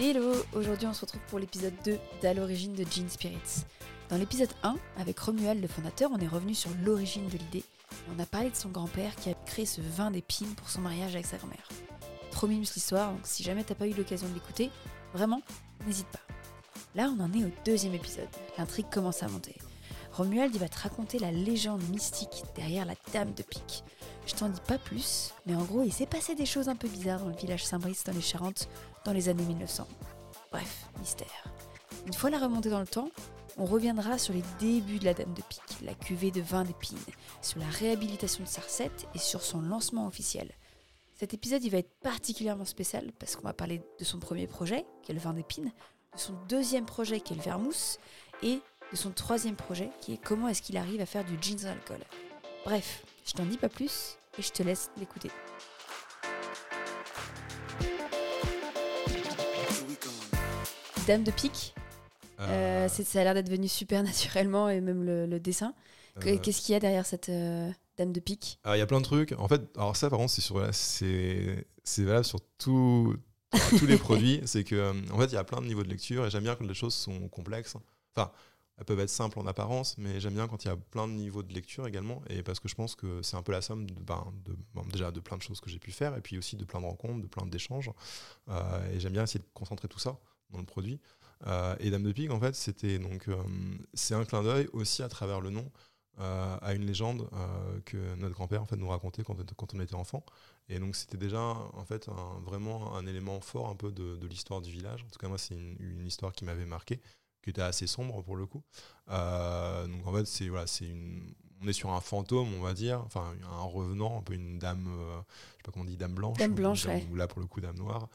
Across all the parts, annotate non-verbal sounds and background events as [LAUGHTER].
Hello, aujourd'hui on se retrouve pour l'épisode 2 d'À l'origine de Gene Spirits. Dans l'épisode 1, avec Romuald le fondateur, on est revenu sur l'origine de l'idée. On a parlé de son grand-père qui a créé ce vin d'épines pour son mariage avec sa grand-mère. Trop l'histoire, donc si jamais t'as pas eu l'occasion de l'écouter, vraiment, n'hésite pas. Là, on en est au deuxième épisode. L'intrigue commence à monter. Romuald va te raconter la légende mystique derrière la Dame de Pique. Je t'en dis pas plus, mais en gros, il s'est passé des choses un peu bizarres dans le village Saint-Brice dans les Charentes dans les années 1900. Bref, mystère. Une fois la remontée dans le temps, on reviendra sur les débuts de la Dame de Pique, la cuvée de vin d'épines, sur la réhabilitation de sa recette et sur son lancement officiel. Cet épisode il va être particulièrement spécial parce qu'on va parler de son premier projet, qui est le vin d'épines, de son deuxième projet, qui est le vermouth, et de son troisième projet, qui est comment est-ce qu'il arrive à faire du gin sans alcool. Bref, je t'en dis pas plus et je te laisse l'écouter. Dame de pique, euh, c'est- ça a l'air d'être venu super [LAUGHS] naturellement et même le, le dessin. Euh, Qu'est-ce qu'il y a derrière cette euh, Dame de pique? Il y a plein de trucs. En fait, alors ça, par contre, c'est valable sur tout- tous les [LAUGHS] produits. C'est que, euh, en fait, il y a plein de niveaux de lecture et j'aime bien quand les choses sont complexes. Enfin, elles peuvent être simples en apparence, mais j'aime bien quand il y a plein de niveaux de lecture également. Et parce que je pense que c'est un peu la somme de, ben, de, bon, déjà de plein de choses que j'ai pu faire et puis aussi de plein de rencontres, de plein d'échanges. Euh, et j'aime bien essayer de concentrer tout ça dans le produit. Euh, et Dame de Pique, en fait, c'était donc, euh, c'est un clin d'œil aussi à travers le nom euh, à une légende que notre grand-père en fait nous racontait quand, quand on était enfant. Et donc c'était déjà en fait un- vraiment un élément fort un peu de, de l'histoire du village. En tout cas moi c'est une, une histoire qui m'avait marqué, qui était assez sombre pour le coup. Euh, donc en fait c'est voilà c'est une on est sur un fantôme, on va dire, enfin un revenant, un peu une dame, euh, je sais pas comment on dit, dame blanche, Dame ou- blanche, ou, ouais. ou là pour le coup dame noire,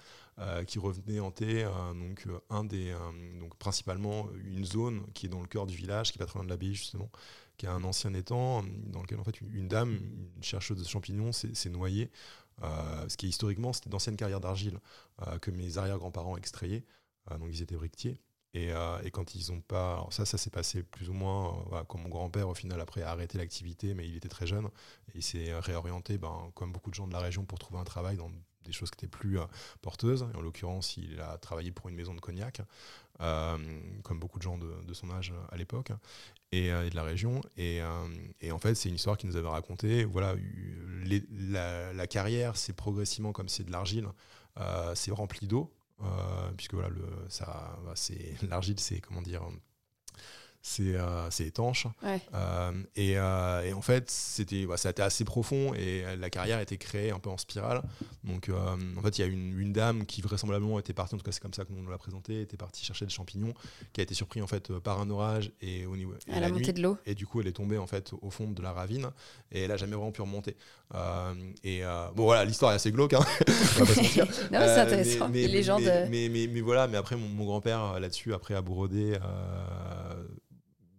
qui revenait hanter euh, donc euh, un des euh, donc principalement une zone qui est dans le cœur du village, qui est pas très loin de l'abbaye justement, qui est un ancien étang dans lequel en fait une, dame, une chercheuse de champignons, s'est noyée, euh, ce qui historiquement c'était d'anciennes carrières d'argile euh, que mes arrière-grands-parents extrayaient, euh, donc ils étaient briquetiers. Et, euh, et quand ils ont pas. Alors ça, ça s'est passé plus ou moins. euh, voilà, comme mon grand-père, au final, après, a arrêté l'activité, mais il était très jeune. Et il s'est réorienté, ben, comme beaucoup de gens de la région, pour trouver un travail dans des choses qui étaient plus euh, porteuses. En l'occurrence, il a travaillé pour une maison de cognac, euh, comme beaucoup de gens de, son âge à l'époque, et, euh, de la région. Et, euh, en fait, c'est une histoire qu'il nous avait racontée. Voilà, la, carrière, c'est progressivement comme c'est de l'argile, euh, c'est rempli d'eau. Euh, puisque voilà, ça, c'est [LAUGHS] l'argile, c'est comment dire, c'est euh, étanche. Ouais. Euh, et, euh, et en fait, c'était, ça a été assez profond et la carrière a été créée un peu en spirale. Donc, euh, en fait, il y a une, une dame qui vraisemblablement était partie, en tout cas, c'est comme ça que nous l'a présenté, était partie chercher des champignons, qui a été surpris en fait euh, par un orage et au niveau la, nuit. montée de l'eau. Et du coup, elle est tombée en fait au fond de la ravine et elle a jamais vraiment pu remonter. Euh, et euh, bon, voilà, l'histoire est assez glauque. Hein [LAUGHS] On va pas se mentir. [LAUGHS] non, mais c'est Euh, intéressant. mais- mais- légendes. Mais, euh, mais, mais- mais voilà, mais après, mon, mon grand-père euh, là-dessus, après, a brodé euh,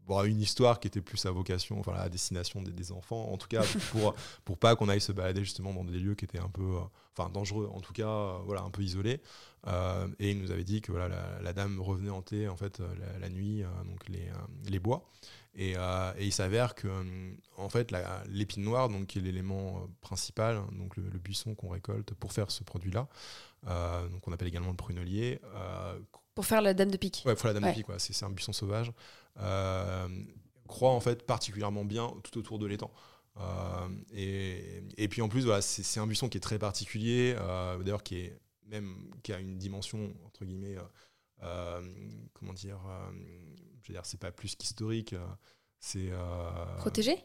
bon, une histoire qui était plus à vocation, enfin, à destination des, enfants. En tout cas, pour, pour pas qu'on aille se balader justement dans des lieux qui étaient un peu, euh, dangereux, en tout cas, euh, voilà, un peu isolés. Euh, et il nous avait dit que voilà, la, la dame revenait hanter en fait la, la nuit, donc les, les bois. Et, et il s'avère que en fait la- l'épine noire, donc qui est l'élément principal, hein, donc le, buisson qu'on récolte pour faire ce produit-là, euh, donc on appelle également le prunelier. Pour faire la Dame de pique. ouais, faut la dame Ouais. de pique. C'est un buisson sauvage. Euh, croît en fait particulièrement bien tout autour de l'étang. Euh, et, et puis en plus, voilà, c'est un buisson qui est très particulier, euh, d'ailleurs qui est même qui a une dimension entre guillemets, euh, comment dire, je veux dire, c'est pas plus qu'historique. c'est Protégé?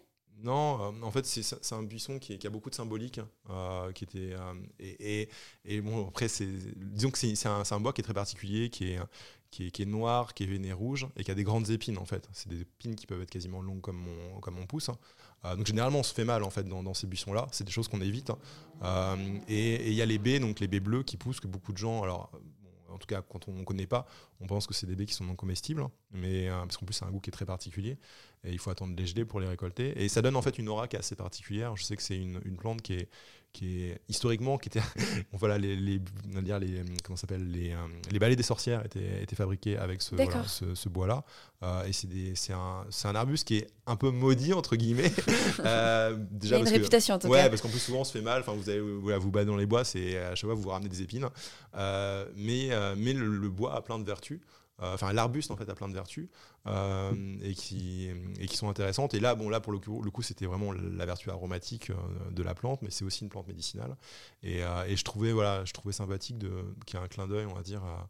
Non, euh, en fait, c'est un buisson qui, a beaucoup de symbolique, euh, qui était euh, et, bon après disons que c'est un, bois qui est très particulier, qui est noir, qui est veiné rouge et qui a des grandes épines en fait. C'est des épines qui peuvent être quasiment longues comme mon comme pouce. hein. Euh, donc généralement on se fait mal en fait dans, ces buissons là. C'est des choses qu'on évite. hein. Et il y a les baies, donc les baies bleues qui poussent que beaucoup de gens alors en tout cas, quand on ne connaît pas, on pense que c'est des baies qui sont non comestibles, mais euh, parce qu'en plus, c'est un goût qui est très particulier et il faut attendre les geler pour les récolter. Et ça donne en fait une aura qui est assez particulière. Je sais que c'est une plante qui est, qui est historiquement qui était [LAUGHS] voilà les, les on va dire les comment s'appelle les, les balais des sorcières étaient, étaient fabriqués avec ce, voilà, ce, ce bois là et c'est un, un arbuste qui est un peu maudit entre guillemets. [LAUGHS] Déjà Il a une réputation en tout ouais, parce qu'en plus souvent on se fait mal. Enfin vous voilà, vous battez dans les bois c'est à chaque fois vous vous ramenez des épines. Mais mais le, bois a plein de vertus enfin l'arbuste en fait a plein de vertus euh, et, qui, et qui sont intéressantes. Et là, bon, là pour le coup, le coup c'était vraiment la vertu aromatique euh, de la plante, mais c'est aussi une plante médicinale. Et, euh, et, je trouvais voilà, je trouvais sympathique qu'il y ait un clin d'œil, on va dire, à,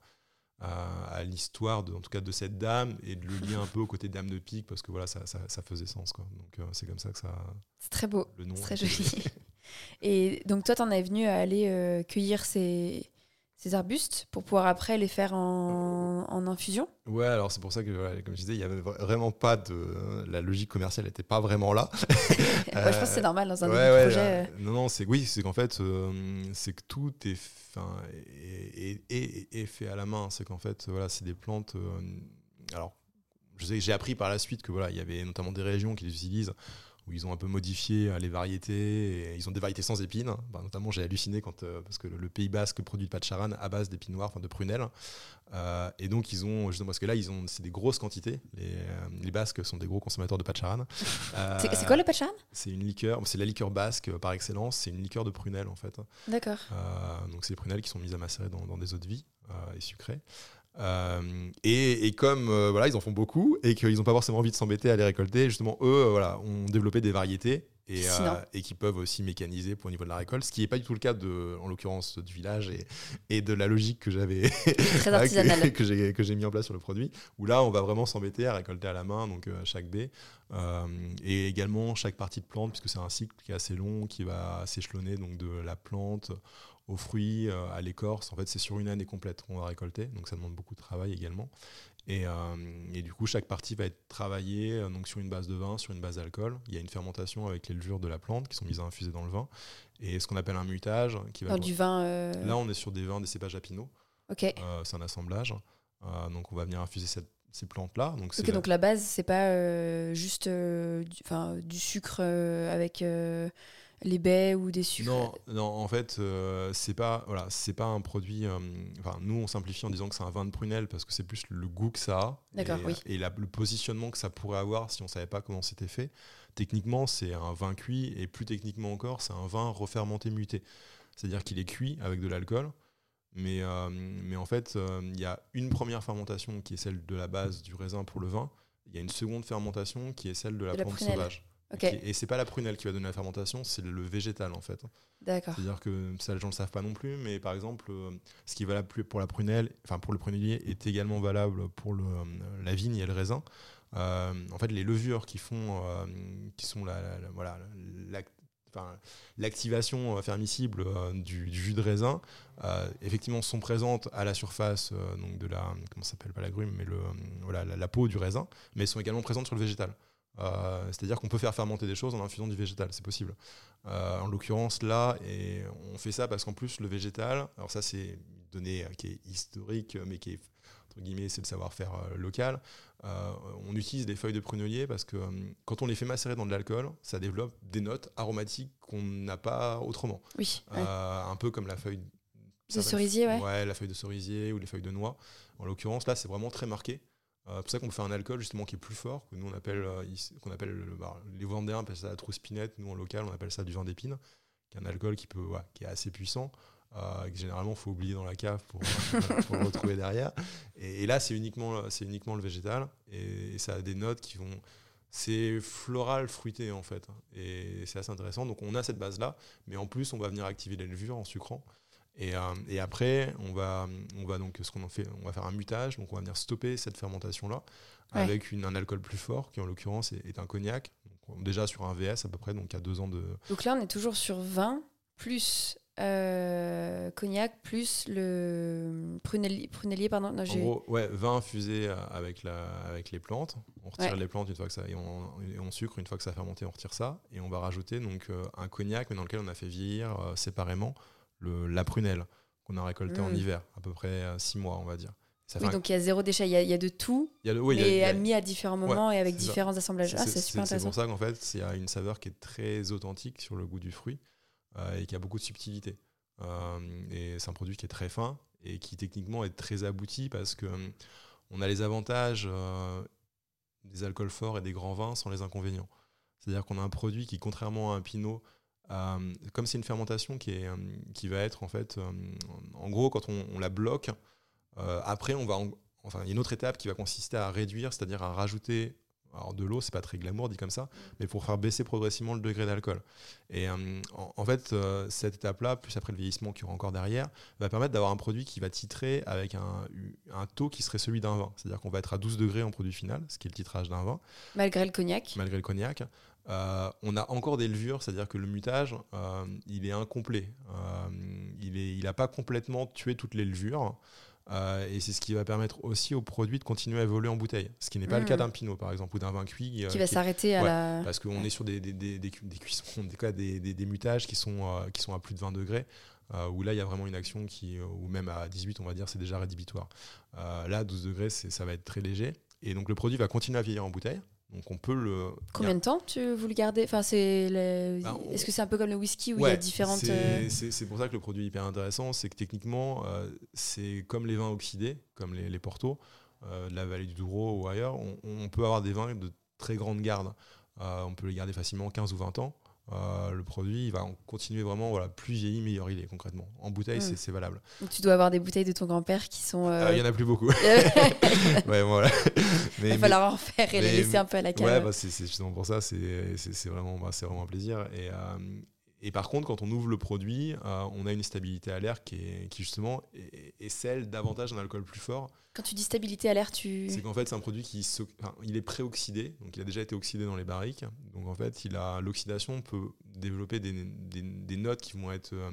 à, l'histoire de, en tout cas de cette dame et de le lier un peu au côté dame de pique parce que voilà ça, ça, ça faisait sens quoi donc c'est comme ça que ça c'est très beau le nom très joli [LAUGHS] et donc toi t'en es venu à aller cueillir ces ces arbustes pour pouvoir après les faire en, en infusion? Ouais, alors c'est pour ça que, comme je disais, il n'y avait vraiment pas de. La logique commerciale n'était pas vraiment là. [LAUGHS] je pense que c'est normal dans un ouais, projet. Euh. non, non, c'est oui, c'est qu'en fait, euh, c'est que tout est, fin, est, est, est, fait à la main. C'est qu'en fait, voilà, c'est des plantes. Euh, alors, je sais j'ai appris par la suite que voilà, il y avait notamment des régions qui les utilisent où ils ont un peu modifié euh, les variétés. Et ils ont des variétés sans épines. Bah, notamment, j'ai halluciné quand, euh, parce que le, Pays Basque produit de charan à base d'épines noires, enfin de prunelles. Euh, et donc, ils ont, justement, parce que là, ils ont, c'est des grosses quantités. Les, les, Basques sont des gros consommateurs de patcharan. c'est quoi le patcharan C'est une liqueur, c'est la liqueur basque par excellence. C'est une liqueur de prunelles, en fait. D'accord. donc, c'est les prunelles qui sont mises à macérer dans, dans des eaux de vie et sucrées. Euh, et, comme euh, voilà, ils en font beaucoup et qu'ils n'ont pas forcément envie de s'embêter à les récolter, justement, eux euh, voilà, ont développé des variétés et, et, qui peuvent aussi mécaniser pour au niveau de la récolte, ce qui n'est pas du tout le cas, de, en l'occurrence, du village et, et, de la logique que j'avais [LAUGHS] que, [LAUGHS] que j'ai mis en place sur le produit, où là, on va vraiment s'embêter à récolter à la main, donc chaque baie, et également chaque partie de plante, puisque c'est un cycle qui est assez long, qui va s'échelonner donc de la plante aux fruits, euh, à l'écorce. En fait, c'est sur une année complète qu'on va récolter, donc ça demande beaucoup de travail également. Et, euh, et, du coup, chaque partie va être travaillée euh, donc sur une base de vin, sur une base d'alcool. Il y a une fermentation avec les levures de la plante qui sont mises à infuser dans le vin. Et ce qu'on appelle un mutage. Qui va du vin Là, on est sur des vins, des cépages à pinot. Ok. c'est un assemblage. donc, on va venir infuser cette, ces plantes-là. Donc, la... donc la base, c'est pas juste du, du, sucre avec les baies ou des sucres Non, non en fait, euh, c'est pas voilà, c'est pas un produit. Euh, enfin, nous, on simplifie en disant que c'est un vin de prunelle parce que c'est plus le goût que ça a D'accord, oui. et le positionnement que ça pourrait avoir si on savait pas comment c'était fait. Techniquement, c'est un vin cuit et plus techniquement encore, c'est un vin refermenté muté. C'est-à-dire qu'il est cuit avec de l'alcool. Mais, euh, mais en fait, il y a une première fermentation qui est celle de la base du raisin pour le vin. Il y a une seconde fermentation qui est celle de la plante sauvage. Et c'est pas la prunelle qui va donner la fermentation, c'est le végétal en fait. D'accord. C'est-à-dire que ça les gens ne le savent pas non plus, mais par exemple, euh, ce qui est valable pour la prunelle, enfin pour le prunellier, est également valable pour le, euh, la vigne et le raisin. Euh, en fait, les levures qui font, qui sont la, voilà, l'activation fermissible du, jus de raisin, effectivement sont présentes à la surface donc de la comment s'appelle pas la grume, mais le voilà la, la, peau du raisin, mais sont également présentes sur le végétal. Euh, c'est-à-dire qu'on peut faire fermenter des choses en infusant du végétal, c'est possible. Euh, en l'occurrence, là, et on fait ça parce qu'en plus, le végétal, alors ça, c'est une donnée qui est historique, mais qui est, entre guillemets, c'est le savoir-faire euh, local. on utilise des feuilles de prunelier parce que quand on les fait macérer dans de l'alcool, ça développe des notes aromatiques qu'on n'a pas autrement. Oui. Un peu comme la feuille de cerisier, ouais. Ouais, la feuille de cerisier ou les feuilles de noix. En l'occurrence, là, c'est vraiment très marqué. Euh, c'est pour ça qu'on fait un alcool justement qui est plus fort, que nous on appelle, euh, qu'on appelle bah, les Vendéens appellent ça la trouspinette, nous en local on appelle ça du vin d'épine, qui est un alcool qui, peut, qui est assez puissant, euh, que généralement faut oublier dans la cave pour, [LAUGHS] le retrouver derrière. Et, là c'est uniquement, c'est uniquement le végétal, et, ça a des notes qui vont... C'est floral, fruité en fait, et c'est assez intéressant. Donc on a cette base-là, mais en plus on va venir activer les levures en sucrant. Euh, et, après, on va, on va donc ce qu'on en fait, on va faire un mutage, donc on va venir stopper cette fermentation là avec une, un alcool plus fort qui en l'occurrence est, un cognac. déjà sur un VS à peu près, donc à deux ans de. Donc là, on est toujours sur 20 plus euh, cognac plus le prunellier, prunellier pardon. en gros, ouais, vin infusé euh, avec, la, avec les plantes. On retire les plantes une fois que ça et on, sucre une fois que ça a fermenté, on retire ça et on va rajouter donc un cognac mais dans lequel on a fait vieillir séparément la prunelle qu'on a récoltée en mm. hiver, à peu près 6 euh, mois, on va dire. oui, donc il y a zéro déchet, il y a, de tout, y a mais mis à différents moments et avec différents assemblages. Ah, c'est super intéressant. C'est pour ça qu'en fait, il y a une saveur qui est très authentique sur le goût du fruit. et qui a beaucoup de subtilité. et c'est un produit qui est très fin et qui techniquement est très abouti parce que on a les avantages des alcools forts et des grands vins sans les inconvénients. C'est-à-dire qu'on a un produit qui, contrairement à un pinot, comme c'est une fermentation qui, est, qui va être en fait, en gros, quand on, la bloque, après on va, enfin, il y a une autre étape qui va consister à réduire, c'est-à-dire à rajouter alors de l'eau, c'est pas très glamour dit comme ça, mais pour faire baisser progressivement le degré d'alcool. Et euh, en, fait, euh, cette étape-là, plus après le vieillissement qui aura encore derrière, va permettre d'avoir un produit qui va titrer avec un, un taux qui serait celui d'un vin. C'est-à-dire qu'on va être à 12 degrés en produit final, ce qui est le titrage d'un vin. Malgré le cognac. Malgré le cognac. Euh, on a encore des levures, c'est-à-dire que le mutage, il est incomplet. il n'a pas complètement tué toutes les levures. Euh, et c'est ce qui va permettre aussi au produit de continuer à évoluer en bouteille. Ce qui n'est pas le cas hmm. d'un pinot, par exemple, ou d'un vin cuit. Euh, qui va s'arrêter à la. Parce qu'on est sur des, des, des, des, cuissons, des, mutages qui sont, euh, qui sont à plus de 20 degrés. où là, il y a vraiment une action qui, ou même à 18, on va dire, c'est déjà rédhibitoire. là, à 12 degrés, ça va être très léger. Et donc, le produit va continuer à vieillir en bouteille. Donc on peut le. Combien de temps tu vous le gardez? Enfin, c'est ben, Est-ce que c'est un peu comme le whisky où il y a différentes. Euh, c'est pour ça que le produit est hyper intéressant, c'est que techniquement, euh, c'est comme les vins oxydés, comme les, les Portos, euh, de la vallée du Douro ou ailleurs, on, on, peut avoir des vins de très grande garde. on peut les garder facilement 15 ou 20 ans. Euh, le produit il va continuer vraiment voilà plus vieilli meilleur il est concrètement. En bouteille mm. c'est valable. Tu dois avoir des bouteilles de ton grand-père qui sont euh, ah, il y en a plus beaucoup. [LAUGHS] [LAUGHS] Ouais, voilà. il va falloir en faire et les laisser un peu à la cave. ouais bah, c'est justement pour ça c'est vraiment bah, c'est vraiment un plaisir. Et euh, et par contre, quand on ouvre le produit, euh, on a une stabilité à l'air qui est, qui justement est, celle davantage d'un alcool plus fort. Quand tu dis stabilité à l'air, tu... C'est qu'en fait, c'est un produit qui il est pré-oxydé, donc il a déjà été oxydé dans les barriques. Donc en fait, il a l'oxydation peut développer des, des, notes qui vont être euh,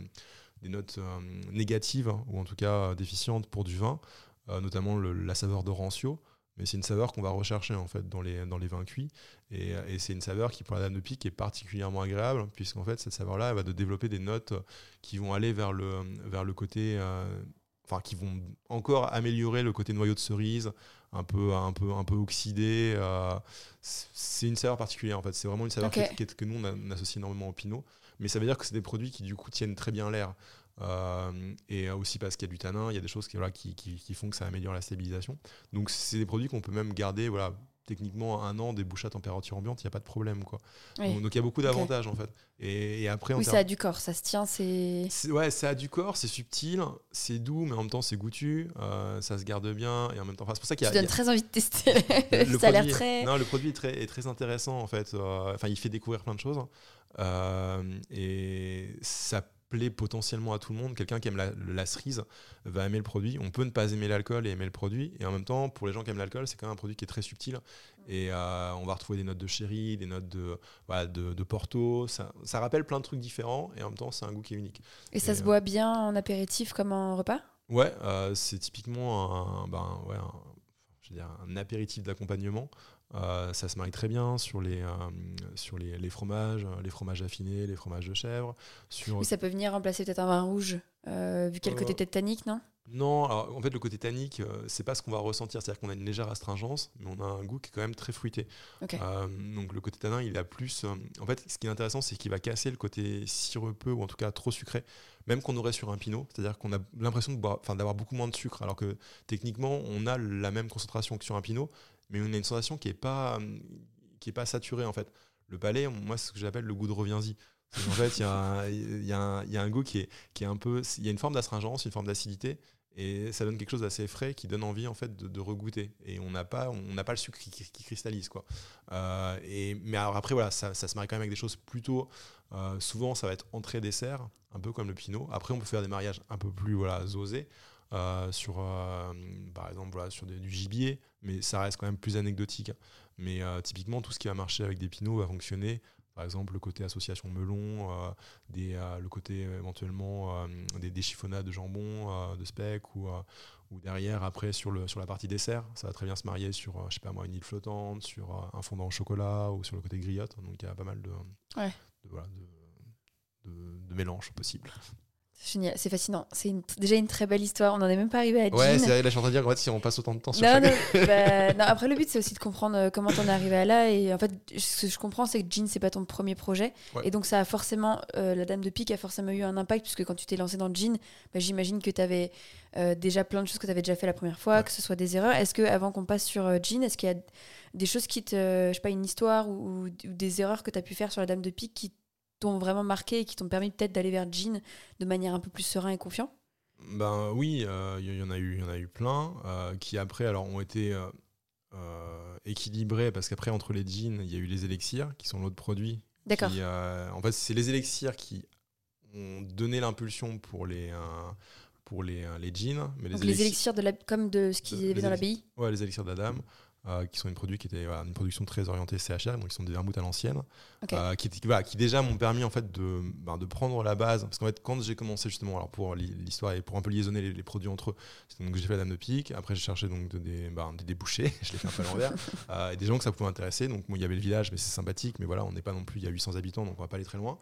des notes euh, négatives hein, ou en tout cas déficientes pour du vin, notamment la saveur de rancio mais c'est une saveur qu'on va rechercher en fait dans les, dans les vins cuits. Et, et c'est une saveur qui, pour la dame de pique, est particulièrement agréable, puisqu'en fait, cette saveur-là, elle va de développer des notes qui vont aller vers le, vers le côté. Euh, enfin, qui vont encore améliorer le côté noyau de cerise, un peu, un peu, un peu oxydé. Euh, c'est une saveur particulière en fait. C'est vraiment une saveur que nous on, associe énormément au pinot. Mais ça veut dire que c'est des produits qui du coup tiennent très bien l'air. Euh, et aussi parce qu'il y a du tanin, il y a des choses qui, voilà, qui, qui, font que ça améliore la stabilisation. Donc c'est des produits qu'on peut même garder voilà, techniquement un an débouché à température ambiante, il n'y a pas de problème. Quoi. Donc, il y a beaucoup d'avantages en fait. Et, après, oui, ça a du corps, ça se tient, c'est. Ouais, ça a du corps, c'est subtil, c'est doux, mais en même temps c'est goûtu, euh, ça se garde bien et en même temps. c'est pour ça qu'il y a. Tu donnes très envie de tester. le, [LAUGHS] ça a l'air très. Non, le produit est très, est très intéressant en fait. Euh, enfin, il fait découvrir plein de choses et ça plaît potentiellement à tout le monde. Quelqu'un qui aime la, cerise va aimer le produit. On peut ne pas aimer l'alcool et aimer le produit. Et en même temps, pour les gens qui aiment l'alcool, c'est quand même un produit qui est très subtil. Et euh, on va retrouver des notes de sherry, des notes de, de, porto. Ça, rappelle plein de trucs différents. Et en même temps, c'est un goût qui est unique. Et, ça se boit bien en apéritif comme en repas? Ouais, euh, c'est typiquement un, ben, ouais, je veux dire, un apéritif d'accompagnement. Euh, ça se marie très bien sur les, euh, sur les, les, fromages, les fromages affinés, les fromages de chèvre. Sur... ça peut venir remplacer peut-être un vin rouge, euh, vu quel côté côté tannique, non? Non, en fait, le côté tannique, c'est pas ce qu'on va ressentir. C'est-à-dire qu'on a une légère astringence, mais on a un goût qui est quand même très fruité. donc, le côté tanin, il a plus. en fait, ce qui est intéressant, c'est qu'il va casser le côté sirupeux, ou en tout cas trop sucré, même qu'on aurait sur un pinot. C'est-à-dire qu'on a l'impression d'avoir beaucoup moins de sucre, alors que techniquement, on a la même concentration que sur un pinot, mais on a une sensation qui n'est est pas saturée en fait. Le palais, moi, c'est ce que j'appelle le goût de reviens-y. En fait, il y, a un goût qui est, un peu. Il y a une forme d'astringence, une forme d'acidité, et ça donne quelque chose d'assez frais qui donne envie en fait de, de regoûter. Et on n'a pas, on n'a pas le sucre qui, cristallise quoi. Euh, mais alors après voilà, ça, ça, se marie quand même avec des choses plutôt. Euh, souvent, ça va être entrée dessert, un peu comme le pinot. Après, on peut faire des mariages un peu plus voilà osés. Euh, sur, euh, par exemple, voilà, sur du gibier, mais ça reste quand même plus anecdotique. Mais euh, typiquement, tout ce qui va marcher avec des pinots va fonctionner. Par exemple, le côté association melon, des, le côté éventuellement des, des, chiffonnades de jambon, de speck, ou, ou derrière, après, sur, le, sur la partie dessert, ça va très bien se marier sur, je sais pas moi, une île flottante, sur un fondant au chocolat, ou sur le côté griotte. Donc il y a pas mal de, de, de, de, de mélanges possibles. Génial, c'est fascinant. C'est une- déjà une très belle histoire. On n'en est même pas arrivé à Jean. Ouais, c'est vrai, là, je suis en train de dire qu'en fait, si on passe autant de temps sur Non, chaque... non, bah, [LAUGHS] non, après, le but, c'est aussi de comprendre euh, comment t'en es arrivé à là. Et en fait, ce que je comprends, c'est que Jean, c'est pas ton premier projet. Ouais. Et donc, ça a forcément, euh, la Dame de Pique a forcément eu un impact, puisque quand tu t'es lancé dans Jean, bah, j'imagine que tu avais déjà plein de choses que tu avais déjà fait la première fois, Ouais. que ce soit des erreurs. Est-ce que, avant qu'on passe sur euh, Jean, est-ce qu'il y a des choses qui te. je sais pas, une histoire ou, ou des erreurs que tu as pu faire sur la Dame de Pique qui t'ont vraiment marqué et qui t'ont permis peut-être d'aller vers Jean de manière un peu plus serein et confiant Ben oui, euh, il y, y en a eu, il y en a eu plein euh, qui après alors ont été euh, euh, équilibrés parce qu'après entre les jeans, il y a eu les élixirs qui sont l'autre produit. D'accord. euh, en fait, c'est les élixirs qui ont donné l'impulsion pour les euh, pour les, euh, les jeans, mais Donc, les élixirs de la, comme de ce qu'il y avait les dans l'abbaye Ouais, les élixirs d'Adam, euh, qui sont une produit qui était voilà, une production très orientée CHR, donc ils sont des vermouths à l'ancienne, euh, qui, voilà, qui déjà m'ont permis en fait de, ben, de prendre la base, parce qu'en fait quand j'ai commencé justement, alors pour l'histoire et pour un peu liaisonner les, les produits entre eux, c'est donc j'ai fait la dame de pique, après j'ai cherché donc de- des, ben, des débouchés, [LAUGHS] je l'ai fait un peu à l'envers, [LAUGHS] euh, et des gens que ça pouvait intéresser, donc bon, il y avait le village, mais c'est sympathique, mais voilà, on n'est pas non plus, il y a 800 habitants, donc on va pas aller très loin,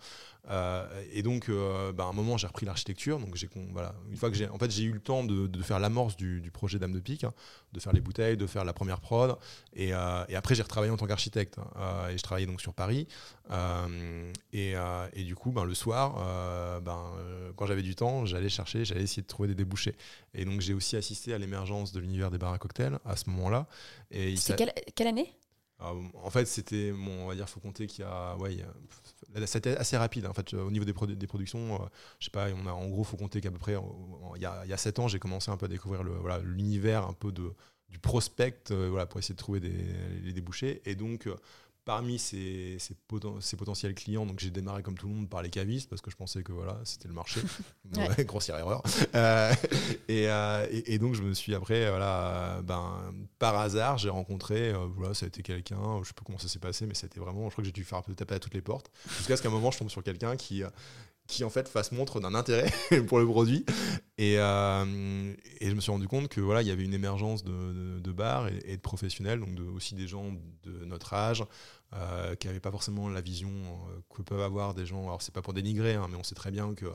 et donc euh, ben, à un moment j'ai repris l'architecture, donc j'ai voilà, une fois que j'ai, en fait j'ai eu le temps de, de faire l'amorce du, du projet dame de pique, hein, de faire les bouteilles, de faire la première prod, et, euh, et après, j'ai retravaillé en tant qu'architecte. hein, euh, et je travaillais donc sur Paris. Euh, et, euh, et du coup, ben, le soir, euh, ben, euh, quand j'avais du temps, j'allais chercher, j'allais essayer de trouver des débouchés. Et donc, j'ai aussi assisté à l'émergence de l'univers des bars à cocktails à ce moment-là. Et quelle, quelle année? Euh, en fait, c'était, bon, on va dire, faut compter qu'il y a, ouais, il y a- c'était assez rapide. En fait, au niveau des, produ- des productions, euh, je sais pas, on a, en gros, faut compter qu'à peu près, euh, il y a, y a 7 ans, j'ai commencé un peu à découvrir l'univers un peu du prospect, euh, voilà, pour essayer de trouver des, les débouchés. Et donc, euh, parmi ces, ces, poten- ces potentiels clients, donc j'ai démarré comme tout le monde par les cavistes parce que je pensais que voilà, c'était le marché. [LAUGHS] Ouais. Grossière erreur. Euh, et, euh, et, et donc je me suis après, voilà, euh, ben, par hasard, j'ai rencontré, euh, voilà, ça a été quelqu'un, je sais pas comment ça s'est passé, mais c'était vraiment, je crois que j'ai dû faire un peu taper à toutes les portes, jusqu'à ce qu'à un moment je tombe sur quelqu'un qui, qui en fait fasse montre d'un intérêt [LAUGHS] pour le produit. Et, euh, et je me suis rendu compte que voilà, il y avait une émergence de, de, bars et, de professionnels, donc aussi des gens de notre âge, euh, qui n'avaient pas forcément la vision euh, que peuvent avoir des gens. Alors c'est pas pour dénigrer, hein, mais on sait très bien que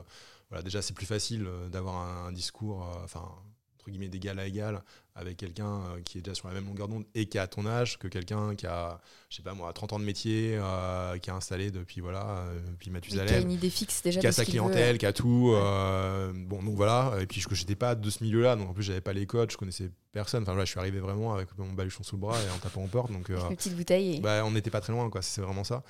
voilà, déjà c'est plus facile d'avoir un, discours, enfin entre guillemets d'égal à égal avec quelqu'un euh, qui est déjà sur la même longueur d'onde et qui a ton âge que quelqu'un qui a, je sais pas moi, 30 ans de métier, euh, qui a installé depuis voilà, euh, depuis Mathusalem Qui a une idée fixe déjà qui a sa veut. clientèle, qui a tout. Euh, bon, donc voilà. Et puis, je n'étais pas de ce milieu-là. Donc, en plus, j'avais pas les codes, je connaissais personne. Enfin, voilà, je suis arrivé vraiment avec mon baluchon sous le bras et en tapant aux portes. Donc, euh, Avec une petite bouteille. Et... bah, on n'était pas très loin, quoi. C'est vraiment ça.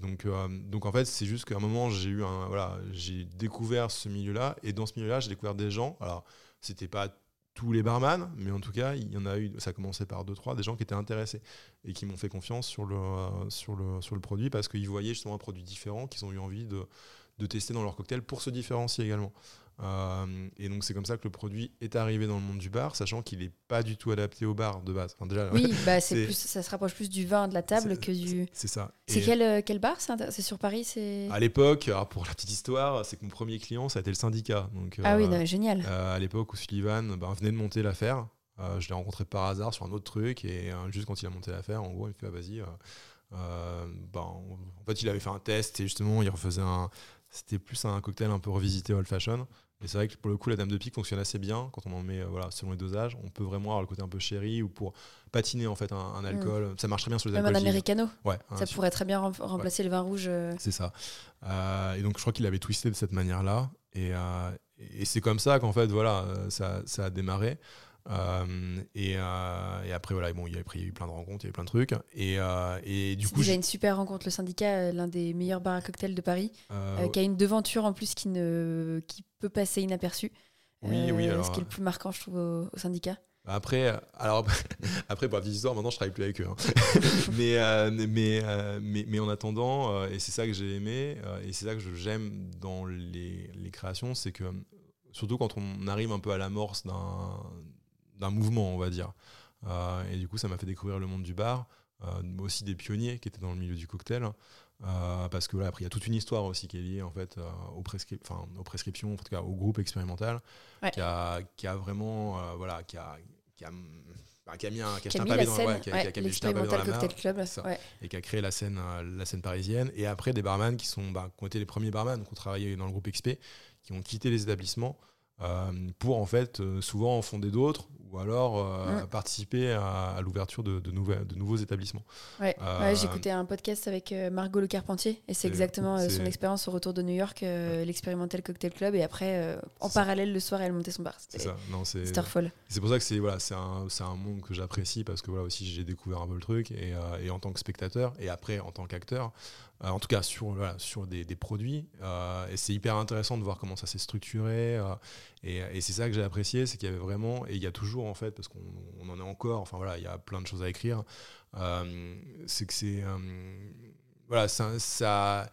Donc, donc, en fait, c'est juste qu'à un moment, j'ai eu un. Voilà, j'ai découvert ce milieu-là. Et dans ce milieu-là, j'ai découvert des gens. Alors, c'était pas tous les barman, mais en tout cas, il y en a eu, ça a commencé par deux, trois, des gens qui étaient intéressés et qui m'ont fait confiance sur le, produit parce qu'ils voyaient justement un produit différent, qu'ils ont eu envie de tester dans leur cocktail pour se différencier également. Euh, et donc, c'est comme ça que le produit est arrivé dans le monde du bar, sachant qu'il n'est pas du tout adapté au bar de base. Enfin, déjà, Oui, bah, c'est [LAUGHS] plus, ça se rapproche plus du vin de la table que du. c'est ça. C'est quel, euh, quel bar C'est sur Paris c'est... À l'époque, pour la petite histoire, c'est que mon premier client, ça a été le syndicat. Donc, Ah oui, euh, non, génial. Euh, à l'époque où Sullivan ben, venait de monter l'affaire. Je l'ai rencontré par hasard sur un autre truc et juste quand il a monté l'affaire, en gros, il me fait ah, vas-y. ben, en fait, il avait fait un test et justement, il refaisait un. C'était plus un cocktail un peu revisité old fashion. Et c'est vrai que pour le coup, la dame de pique fonctionne assez bien quand on en met euh, voilà, selon les dosages. On peut vraiment avoir le côté un peu chéri ou pour patiner en fait un, un alcool. Ça marche très bien sur les Mm. Même un alcools. americano. Ouais, Ça su- pourrait très bien rem- remplacer le vin rouge. euh. c'est ça. Euh, et donc, je crois qu'il avait twisté de cette manière-là. Et, et c'est comme ça qu'en fait, voilà, ça, ça a démarré. Euh, et, euh, et après, voilà, bon, il y, a pris, il y a eu plein de rencontres, il y a eu plein de trucs. Et, euh, et du coup, déjà j'ai- une super rencontre. Le syndicat, l'un des meilleurs bars à cocktails de Paris, qui a une devanture en plus qui, ne... qui peut passer inaperçue. Oui, oui, alors, Ce qui est le plus marquant, je trouve, au, au syndicat. Après, euh, alors [LAUGHS] après pour la petite histoire, maintenant je travaille plus avec eux. hein. [LAUGHS] mais, euh, mais, euh, mais, mais en attendant, euh, et c'est ça que j'ai aimé, et c'est ça que j'aime dans les, les créations, c'est que surtout quand on arrive un peu à l'amorce d'un d'un mouvement, on va dire. Euh, et du coup, ça m'a fait découvrir le monde du bar, euh, aussi des pionniers qui étaient dans le milieu du cocktail. Euh, parce que là, après, il y a toute une histoire aussi qui est liée en fait aux, prescri- aux prescriptions, en tout cas au groupe expérimental, Ouais. qui, a, qui a vraiment, voilà, qui a, qui a, bah, qui a mis un, qui a Qui un pavé la dans, scène, ouais, qui a- qui a- qui a mis un pavé dans la mare, club. ouais. et qui a créé la scène, la scène parisienne. Et après, des barman qui, sont, bah, qui ont été les premiers barman, qui ont travaillé dans le groupe XP, qui ont quitté les établissements pour en fait souvent en fonder d'autres ou alors euh, participer à, l'ouverture de, de, de, nouveaux établissements. Ouais, euh, j'écoutais un podcast avec euh, Margot Le Carpentier et c'est exactement son expérience au retour de New York, l'expérimental cocktail club et après en parallèle le soir elle montait son bar. C'est ça, non, c'est. C'est pour ça que c'est voilà, c'est un, un, monde que j'apprécie parce que voilà aussi j'ai découvert un peu le truc et, et, en tant que spectateur et après en tant qu'acteur, en tout cas sur, sur des, produits. et c'est hyper intéressant de voir comment ça s'est structuré. et, et c'est ça que j'ai apprécié, c'est qu'il y avait vraiment, et il y a toujours en fait, parce qu'on en est encore, enfin voilà, il y a plein de choses à écrire. Euh, c'est que c'est. Euh, voilà, ça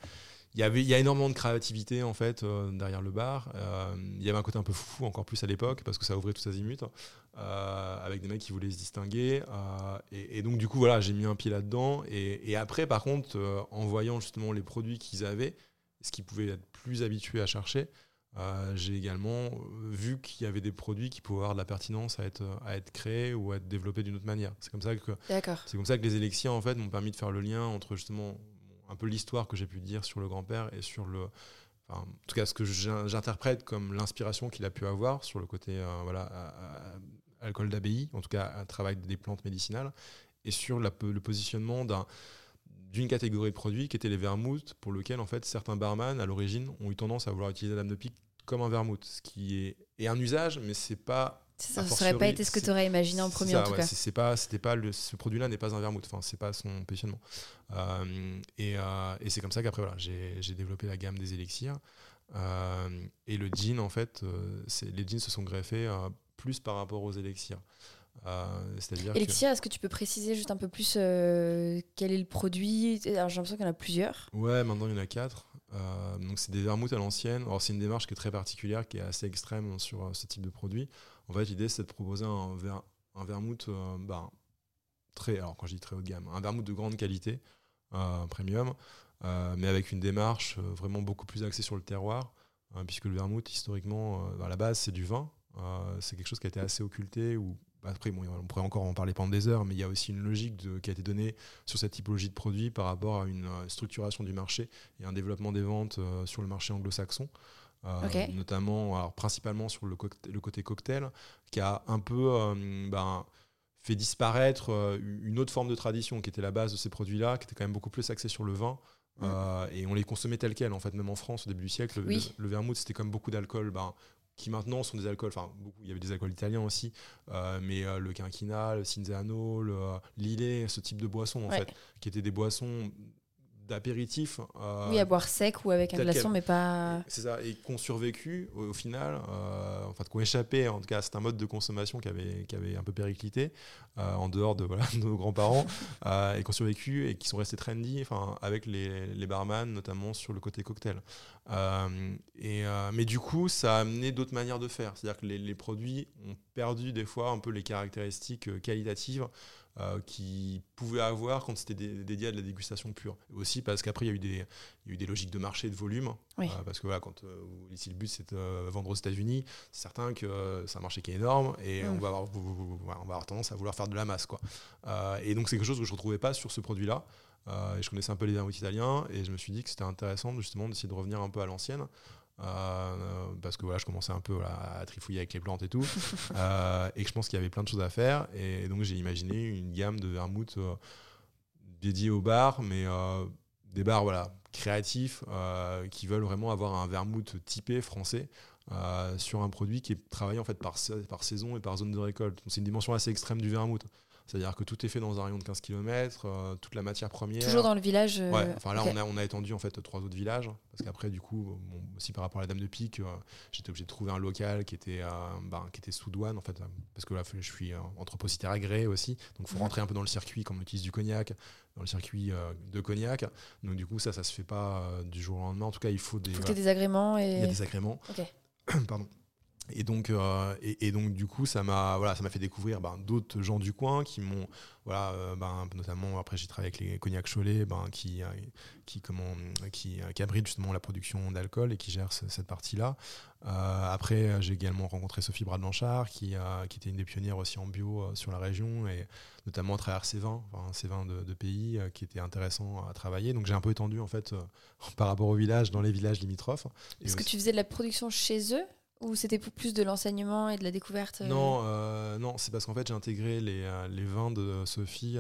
il y avait il y a énormément de créativité en fait euh, derrière le bar. Il y avait un côté un peu fou encore plus à l'époque parce que ça ouvrait tout azimuts avec des mecs qui voulaient se distinguer et, donc du coup voilà j'ai mis un pied là dedans et, et, après par contre en voyant justement les produits qu'ils avaient ce qu'ils pouvaient être plus habitués à chercher euh, j'ai également euh, vu qu'il y avait des produits qui pouvaient avoir de la pertinence à être, à être créés ou à être développés d'une autre manière. C'est comme ça que c'est comme ça que les élections en fait m'ont permis de faire le lien entre justement un peu l'histoire que j'ai pu dire sur le grand-père et sur le en tout cas ce que j'interprète comme l'inspiration qu'il a pu avoir sur le côté euh, voilà alcool d'abbaye, en tout cas un travail des plantes médicinales et sur le positionnement d'un d'une catégorie de produits qui étaient les vermouths, pour lequel en fait certains barman à l'origine ont eu tendance à vouloir utiliser la dame de pique comme un vermouth, ce qui est, un usage, mais c'est pas. Ça n'aurait pas été ce que tu aurais imaginé en premier en tout cas. C'est pas, c'était pas le, ce produit-là n'est pas un vermouth, enfin c'est pas son positionnement. Euh, et, euh, et c'est comme ça qu'après voilà, j'ai développé la gamme des élixirs. Euh, et le jean en fait, les jeans se sont greffés plus par rapport aux élixirs. C'est-à-dire Elixir, est-ce que tu peux préciser juste un peu plus quel est le produit? Alors j'ai l'impression qu'il y en a plusieurs. Ouais, maintenant il y en a quatre. Donc c'est des vermouths à l'ancienne. Alors c'est une démarche qui est très particulière, qui est assez extrême sur ce type de produit. En fait, l'idée c'est de proposer un, ver un vermouth bah, très, très haut de gamme, un vermouth de grande qualité, premium, mais avec une démarche vraiment beaucoup plus axée sur le terroir, hein, puisque le vermouth historiquement, à la base c'est du vin. c'est quelque chose qui a été assez occulté ou après, on pourrait encore en parler pendant des heures, mais il y a aussi une logique qui a été donnée sur cette typologie de produits par rapport à une euh, structuration du marché et un développement des ventes euh, sur le marché anglo-saxon. Euh, notamment, alors, principalement sur le, le, côté cocktail, qui a un peu ben, fait disparaître une autre forme de tradition qui était la base de ces produits-là, qui était quand même beaucoup plus axée sur le vin. et on les consommait tel quel, en fait, même en France au début du siècle. Le, vermouth, c'était comme beaucoup d'alcool. Ben, qui maintenant sont des alcools, enfin il y avait des alcools italiens aussi, euh, mais euh, le quinquina, le cinzano, le lillet, ce type de boissons en fait, qui étaient des boissons d'apéritif. Euh, oui, à boire sec ou avec un glaçon, mais pas. C'est ça, et qu'on survécu au, final, euh, enfin, qu'on échappé, en tout cas, c'est un mode de consommation qui avait, qui avait un peu périclité, euh, en dehors de, voilà, [LAUGHS] nos grands-parents, euh, et qu'on survécu et qui sont restés trendy, enfin, avec les, les barman, notamment sur le côté cocktail. et, mais du coup, ça a amené d'autres manières de faire, c'est-à-dire que les, les produits ont perdu des fois un peu les caractéristiques qualitatives. Euh, qui pouvait avoir quand c'était dédié à de la dégustation pure. aussi parce qu'après, il y, a eu des, il y a eu des logiques de marché de volume. Euh, parce que voilà, quand euh, ici le but c'est de vendre aux États-Unis, c'est certain que c'est un marché qui est énorme et on, va avoir, on va avoir tendance à vouloir faire de la masse. Quoi. et donc, c'est quelque chose que je ne retrouvais pas sur ce produit-là. et je connaissais un peu les vermouths italiens et je me suis dit que c'était intéressant justement d'essayer de revenir un peu à l'ancienne. Euh, parce que voilà, je commençais un peu à trifouiller avec les plantes et tout, [LAUGHS] euh, et que je pense qu'il y avait plein de choses à faire. Et donc j'ai imaginé une gamme de vermouth euh, dédiée aux bars, mais des bars voilà, créatifs qui veulent vraiment avoir un vermouth typé français. sur un produit qui est travaillé en fait par, par saison et par zone de récolte. C'est une dimension assez extrême du vermouth. C'est-à-dire que tout est fait dans un rayon de 15 km, euh, toute la matière première. Toujours dans le village euh, Ouais, enfin là, on, a, on a étendu en fait trois autres villages. Parce qu'après, du coup, aussi par rapport à la Dame de Pique, euh, j'étais obligé de trouver un local qui était, ben, qui était sous douane, en fait. Parce que là, je suis anthropocytaire agréé aussi. Donc, il faut mhm. rentrer un peu dans le circuit, comme on utilise du cognac, dans le circuit de cognac. Donc, du coup, ça, ça se fait pas du jour au lendemain. En tout cas, il faut des. Il faut des agréments. Et... Il y a des agréments. Ok. [COUGHS] Pardon. Et donc, euh, et, donc, du coup, ça m'a voilà, ça m'a fait découvrir ben, d'autres gens du coin qui m'ont, voilà, euh, ben, notamment après j'ai travaillé avec les cognacs Cholet, ben, qui, euh, qui, comment, qui, qui abritent justement la production d'alcool et qui gèrent cette partie-là. après, j'ai également rencontré Sophie Brad-Blanchard, qui, qui était une des pionnières aussi en bio sur la région, et notamment à travers ses vins, enfin, ces vins de, de pays qui étaient intéressants à travailler. Donc j'ai un peu étendu en fait [LAUGHS] par rapport au village, dans les villages limitrophes. Est-ce que tu faisais de la production chez eux ou c'était pour plus de l'enseignement et de la découverte euh Non, euh, non c'est parce qu'en fait j'ai intégré les, euh, les, vins de Sophie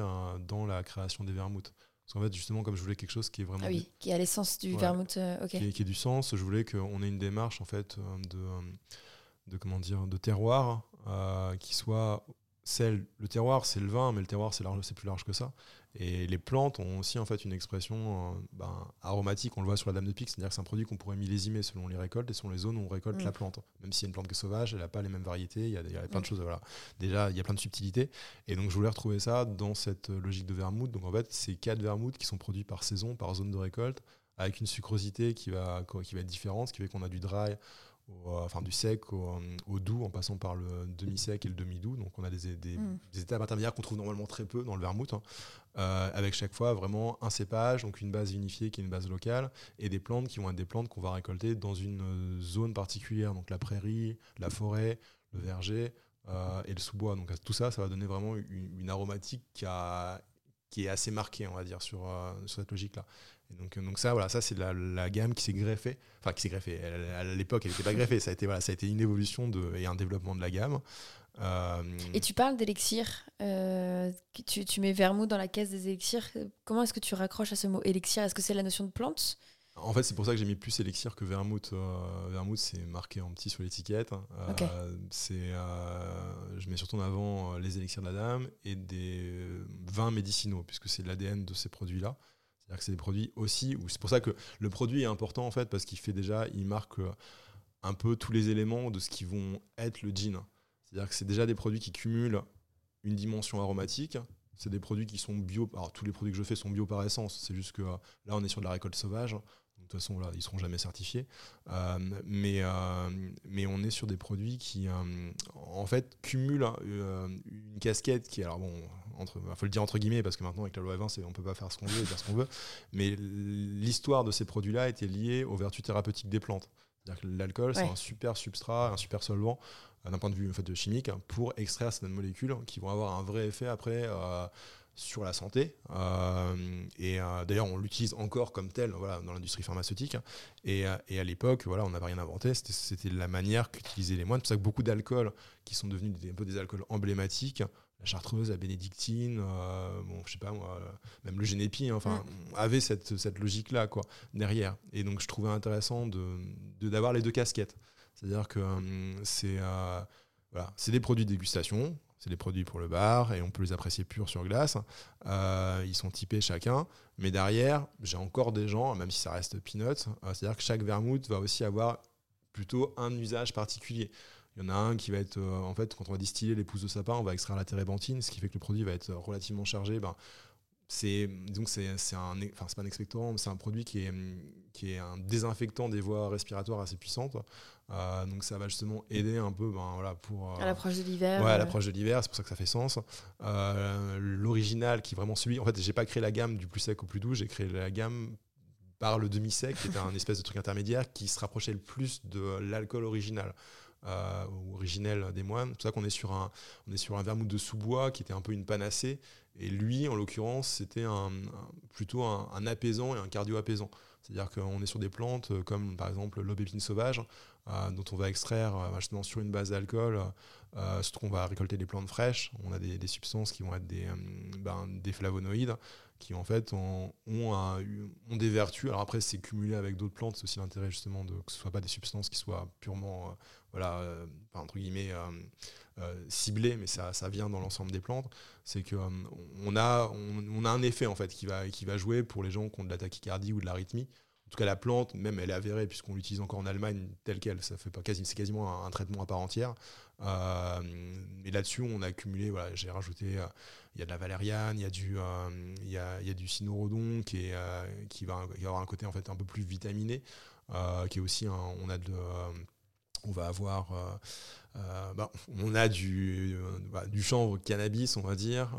dans la création des vermouths. Parce qu'en fait, justement, comme je voulais quelque chose qui est vraiment. Ah oui, qui a l'essence du vermouth, ok. Qui, qui, ait du sens, je voulais qu'on ait une démarche en fait de, de comment dire, de terroir qui soit celle. Le terroir, c'est le vin, mais le terroir, c'est c'est plus large que ça. Et les plantes ont aussi en fait une expression euh, ben, aromatique, on le voit sur la dame de pique, c'est-à-dire que c'est un produit qu'on pourrait millésimer selon les récoltes et selon les zones où on récolte mm. la plante. Même si c'est une plante qui est sauvage, elle n'a pas les mêmes variétés, il y a, plein de mm. choses. Voilà. Déjà, il y a plein de subtilités. Et donc je voulais retrouver ça dans cette logique de vermouth. Donc en fait, c'est quatre vermouths qui sont produits par saison, par zone de récolte, avec une sucrosité qui va, qui va être différente, ce qui fait qu'on a du dry enfin du sec au, doux en passant par le demi-sec et le demi-doux. Donc on a des, des, mm. étapes intermédiaires qu'on trouve normalement très peu dans le vermouth, hein. euh, avec chaque fois vraiment un cépage, donc une base unifiée qui est une base locale, et des plantes qui vont être des plantes qu'on va récolter dans une zone particulière, donc la prairie, la forêt, le verger euh, et le sous-bois. Donc tout ça, ça va donner vraiment une, aromatique qui, a, qui est assez marquée, on va dire, sur, euh, sur cette logique-là donc, donc ça, voilà, ça c'est la, gamme qui s'est greffée. Enfin, qui s'est greffée. à l'époque, elle n'était pas greffée. Ça a été, voilà, ça a été une évolution de, et un développement de la gamme. Euh, et tu parles d'élixir. Euh, tu, tu, mets vermouth dans la caisse des élixirs. Comment est-ce que tu raccroches à ce mot élixir? Est-ce que c'est la notion de plante? En fait, c'est pour ça que j'ai mis plus élixir que vermouth. Euh, vermouth, c'est marqué en petit sur l'étiquette. c'est, je mets surtout en avant les élixirs de la dame et des vins médicinaux, puisque c'est l'ADN de ces produits-là c'est des produits aussi, c'est pour ça que le produit est important en fait, parce qu'il fait déjà, il marque euh, un peu tous les éléments de ce qui vont être le gin. C'est-à-dire que c'est déjà des produits qui cumulent une dimension aromatique. C'est des produits qui sont bio. Alors, tous les produits que je fais sont bio par essence. C'est juste que euh, là, on est sur de la récolte sauvage. De toute façon, là, ils seront jamais certifiés. Euh, mais, mais on est sur des produits qui, en fait, cumulent une casquette qui, alors bon, il faut le dire entre guillemets parce que maintenant avec la loi 20 on ne peut pas faire ce qu'on veut et dire ce qu'on veut. Mais l'histoire de ces produits là était liée aux vertus thérapeutiques des plantes. C'est-à-dire que l'alcool c'est un super substrat un super solvant euh, d'un point de vue en fait, chimique pour extraire certaines molécules qui vont avoir un vrai effet après euh, sur la santé. Euh, et d'ailleurs, on l'utilise encore comme tel voilà, dans l'industrie pharmaceutique. Et, et à l'époque, voilà, on n'avait rien inventé. C'était la manière qu'utilisaient les moines. C'est pour ça que beaucoup d'alcools qui sont devenus un peu des alcools emblématiques la chartreuse, la bénédictine, euh, bon, je sais pas moi, même le génépi, hein, enfin, mm. avait cette, cette logique-là, quoi, derrière. Et donc, je trouvais intéressant de, d'avoir les deux casquettes. C'est-à-dire que euh, c'est, euh, voilà, c'est des produits de dégustation, c'est des produits pour le bar, et on peut les apprécier purs sur glace. ils sont typés chacun, mais derrière, j'ai encore des gens, même si ça reste peanuts, c'est-à-dire que chaque vermouth va aussi avoir plutôt un usage particulier. Il y en a un qui va être, euh, en fait, quand on va distiller les pousses de sapin, on va extraire la térébenthine, ce qui fait que le produit va être relativement chargé. Ben, c'est donc c'est un enfin c'est pas un expectorant c'est un produit qui est qui est un désinfectant des voies respiratoires assez puissante euh, donc ça va justement aider un peu ben, voilà pour à l'approche de l'hiver ouais à l'approche de l'hiver c'est pour ça que ça fait sens euh, l'original qui est vraiment celui en fait j'ai pas créé la gamme du plus sec au plus doux j'ai créé la gamme par le demi sec qui était un [LAUGHS] espèce de truc intermédiaire qui se rapprochait le plus de l'alcool original euh, originel des moines. C'est pour ça qu'on est sur un, on est sur un vermouth de sous-bois qui était un peu une panacée. Et lui, en l'occurrence, c'était plutôt un, apaisant et un cardio-apaisant. C'est-à-dire qu'on est sur des plantes euh, comme par exemple l'aubépine sauvage, euh, dont on va extraire justement sur une base d'alcool, surtout qu'on va récolter des plantes fraîches. On a des, substances qui vont être des, ben, des flavonoïdes qui en fait ont, des vertus. Alors après, c'est cumulé avec d'autres plantes, c'est aussi l'intérêt justement de que ce ne soit pas des substances qui soient purement euh, euh, euh, ciblé, mais ça, vient dans l'ensemble des plantes, c'est qu'on on a, on, a un effet en fait qui va, qui va jouer pour les gens qui ont de la tachycardie ou de l'arythmie. En tout cas, la plante, même elle est avérée, puisqu'on l'utilise encore en Allemagne telle qu'elle, ça fait pas quasi, c'est quasiment un, traitement à part entière. mais là-dessus, on a accumulé, voilà, j'ai rajouté, il y a de la valériane, il y a du, il y a, y a, du cynorhodon qui, est, qui, va, qui va avoir un côté en fait un peu plus vitaminé, qui est aussi, on a de on va avoir euh, euh, bah, on a du, bah, du chanvre cannabis, on va dire.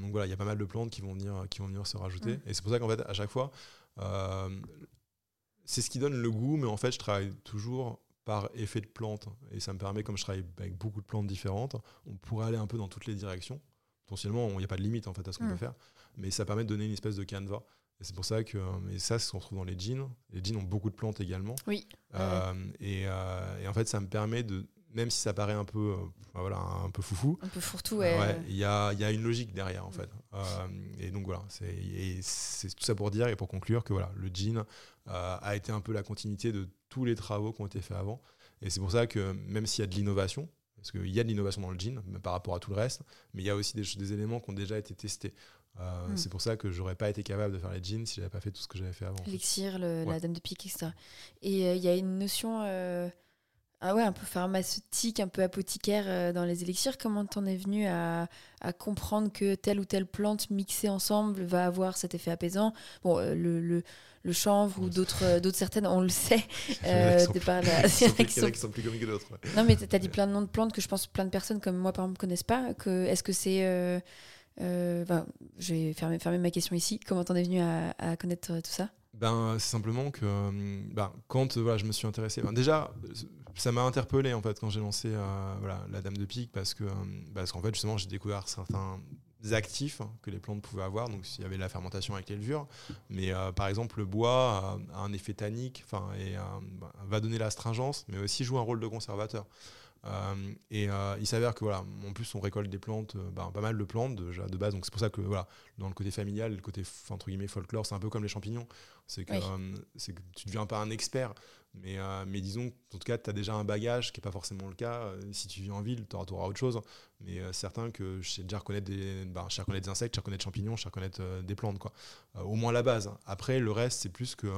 donc voilà, il y a pas mal de plantes qui vont venir, qui vont venir se rajouter. Et c'est pour ça qu'en fait, à chaque fois, c'est ce qui donne le goût, mais en fait, je travaille toujours par effet de plante. Et ça me permet, comme je travaille avec beaucoup de plantes différentes, on pourrait aller un peu dans toutes les directions. Potentiellement, il n'y a pas de limite en fait à ce qu'on peut mm. faire, mais ça permet de donner une espèce de canevas. Et c'est pour ça que, et ça, c'est ce qu'on trouve dans les jeans. Les jeans ont beaucoup de plantes également. Oui. Euh, euh, et, en fait, ça me permet de, même si ça paraît un peu, euh, voilà, un peu foufou. Un peu fourre-tout, ouais. Il y, a, y, a, une logique derrière, en fait. Et donc voilà, c'est tout ça pour dire et pour conclure que voilà, le jean a été un peu la continuité de tous les travaux qui ont été faits avant. Et c'est pour ça que même s'il y a de l'innovation, parce qu'il y a de l'innovation dans le jean par rapport à tout le reste, mais il y a aussi des, des éléments qui ont déjà été testés. Euh, hmm. C'est pour ça que j'aurais pas été capable de faire les jeans si j'avais pas fait tout ce que j'avais fait avant. L'élixir, la dame de pique, etc. Et euh, il y a une notion euh, ah ouais, un peu pharmaceutique, un peu apothicaire dans les élixirs. Comment t'en es venu à, à, comprendre que telle ou telle plante mixée ensemble va avoir cet effet apaisant? Bon, le, le, le, chanvre ou d'autres d'autres certaines, on le sait. [LAUGHS] Euh, de par la... [LAUGHS] qui, sont... plus communs que d'autres. Non, mais tu as dit plein de noms de plantes que je pense plein de personnes comme moi, par exemple, ne connaissent pas. Que, Est-ce que c'est euh, je vais fermer, fermer, ma question ici. Comment t'en es venu à, connaître tout ça? Ben, C'est simplement que ben, quand voilà, je me suis intéressé, ben, déjà, ça m'a interpellé en fait quand j'ai lancé euh, voilà, la Dame de Pique parce que parce qu'en fait justement j'ai découvert certains actifs que les plantes pouvaient avoir. Donc s'il y avait la fermentation avec les levures, mais euh, par exemple le bois a, un effet tannique, enfin et ben, va donner l'astringence, mais aussi joue un rôle de conservateur. Euh, et euh, il s'avère que voilà, en plus on récolte des plantes, euh, ben, pas mal de plantes déjà de base, donc c'est pour ça que voilà, dans le côté familial, le côté entre guillemets folklore, c'est un peu comme les champignons, c'est que, tu deviens pas un expert, mais, mais disons, en tout cas, tu as déjà un bagage qui n'est pas forcément le cas. si tu vis en ville, tu auras, autre chose. Mais certain que je sais déjà reconnaître des, je sais reconnaître des insectes, je sais reconnaître des champignons, je sais reconnaître des plantes. Quoi. au moins la base. Après, le reste, c'est plus que,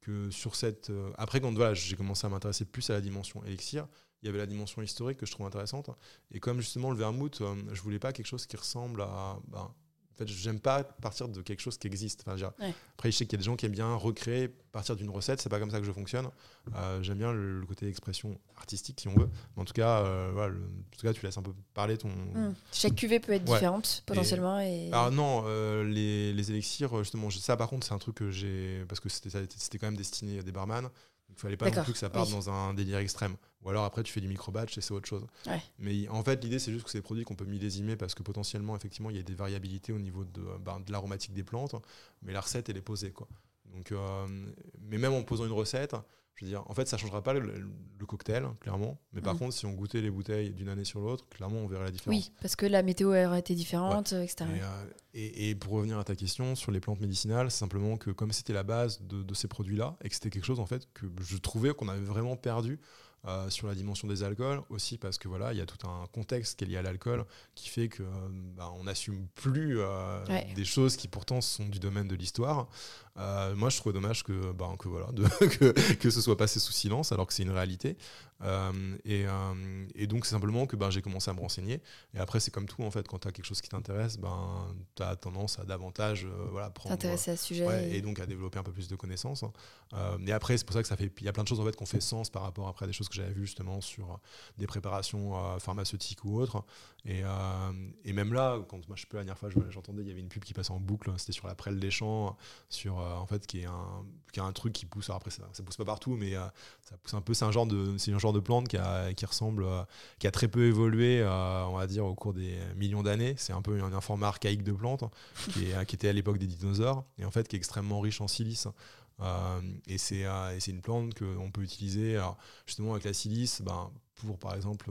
que sur cette. après, quand voilà, j'ai commencé à m'intéresser plus à la dimension élixir, il y avait la dimension historique que je trouve intéressante. Et comme justement le vermouth, euh, je voulais pas quelque chose qui ressemble à. Ben, en fait, j'aime pas partir de quelque chose qui existe. Enfin, Après, je sais qu'il y a des gens qui aiment bien recréer, partir d'une recette. C'est pas comme ça que je fonctionne. Euh, j'aime bien le, côté expression artistique, si on veut. Mais en tout cas, euh, voilà, en tout cas, tu laisses un peu parler ton. Hmm. Chaque cuvée peut être différente potentiellement. Et... Alors non, les, les, élixirs, justement, ça par contre, c'est un truc que j'ai parce que c'était quand même destiné à des barman. Il ne fallait pas non plus que ça parte dans un délire extrême. Ou alors après, tu fais du micro-batch et c'est autre chose. Mais en fait, l'idée, c'est juste que c'est des produits qu'on peut millésimer parce que potentiellement, effectivement, il y a des variabilités au niveau de, ben, de l'aromatique des plantes. Mais la recette, elle est posée. Quoi. Donc, euh, mais même en posant une recette, je veux dire, en fait, ça ne changera pas le, cocktail, clairement. Mais par mm. contre, si on goûtait les bouteilles d'une année sur l'autre, clairement, on verrait la différence. Oui, parce que la météo aurait été différente, etc. Euh, et, pour revenir à ta question sur les plantes médicinales, c'est simplement que comme c'était la base de, de ces produits-là, et que c'était quelque chose en fait que je trouvais qu'on avait vraiment perdu euh, sur la dimension des alcools aussi parce que voilà il y a tout un contexte qui est lié à l'alcool qui fait que euh, bah, on n'assume plus euh, des choses qui pourtant sont du domaine de l'histoire. Moi je trouve dommage que, bah, que voilà [LAUGHS] que, que, ce soit passé sous silence alors que c'est une réalité. Et, et, donc c'est simplement que ben, j'ai commencé à me renseigner. Et après c'est comme tout en fait quand tu as quelque chose qui t'intéresse ben, tu as tendance à davantage voilà, prendre à ce sujet et... donc à développer un peu plus de connaissances hein. et après c'est pour ça que ça fait il y a plein de choses en fait qu'on fait sens par rapport après à des choses que j'avais vu justement sur euh, des préparations euh, pharmaceutiques ou autres. Et, euh, et, même là, quand moi je peux la dernière fois, j'entendais, il y avait une pub qui passait en boucle, c'était sur la prêle des champs, sur en fait qui est un, qui un truc qui pousse. après ça, ça pousse pas partout, mais ça pousse un peu. C'est un genre de, c'est un genre de plante qui, a, qui ressemble, qui a très peu évolué, on va dire au cours des millions d'années. C'est un peu un, format archaïque de plante qui, est, qui était à l'époque des dinosaures et en fait qui est extrêmement riche en silice. Euh, et c'est une plante qu'on peut utiliser justement avec la silice ben, pour par exemple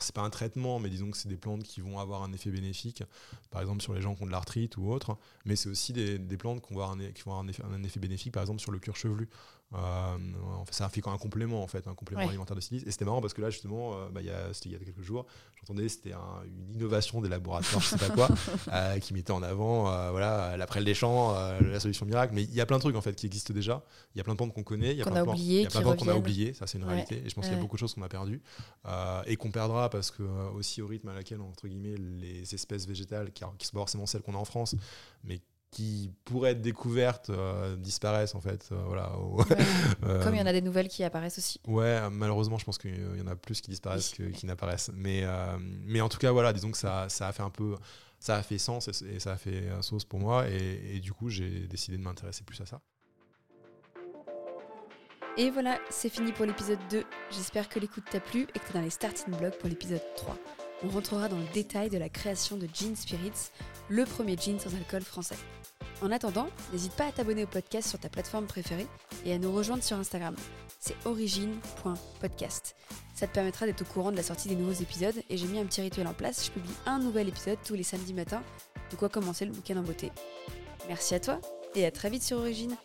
c'est pas un traitement, mais disons que c'est des plantes qui vont avoir un effet bénéfique, par exemple sur les gens qui ont de l'arthrite ou autre, mais c'est aussi des, plantes qui vont avoir, un, qui vont avoir un, effet, un, effet, bénéfique, par exemple sur le cuir chevelu. Euh, fait un complément en fait, un complément alimentaire de silice. Et c'était marrant parce que là justement, euh, bah, il, y a, il y a quelques jours, j'entendais c'était une innovation des laboratoires, je sais pas quoi, [LAUGHS] euh, qui mettait en avant voilà la prêle des champs, la solution miracle. Mais il y a plein de trucs en fait qui existent déjà. Il y a plein de plantes qu'on connaît, il y a plein de plantes qu'on a oubliées. Ça c'est une réalité. Et je pense qu'il y a beaucoup de choses qu'on a perdues et qu'on perdra parce que aussi au rythme à laquelle entre guillemets les espèces végétales qui, qui sont pas forcément celles qu'on a en France, mais qui pourraient être découvertes euh, disparaissent en fait. euh, voilà. [LAUGHS] Euh, Comme il y en a des nouvelles qui apparaissent aussi. Ouais, malheureusement, je pense qu'il y en a plus qui disparaissent Oui. que qui n'apparaissent. Mais, euh, mais en tout cas, voilà, disons que ça, ça a fait un peu, ça a fait sens et, et ça a fait sauce pour moi. Et, et du coup, j'ai décidé de m'intéresser plus à ça. Et voilà, c'est fini pour l'épisode 2. J'espère que l'écoute t'a plu et que t'es dans les starting blocks pour l'épisode 3. On rentrera dans le détail de la création de Gin Spirits, le premier gin sans alcool français. En attendant, n'hésite pas à t'abonner au podcast sur ta plateforme préférée et à nous rejoindre sur Instagram. C'est origine.podcast. Ça te permettra d'être au courant de la sortie des nouveaux épisodes et j'ai mis un petit rituel en place. Je publie un nouvel épisode tous les samedis matins, de quoi commencer le week-end en beauté. Merci à toi et à très vite sur Origine.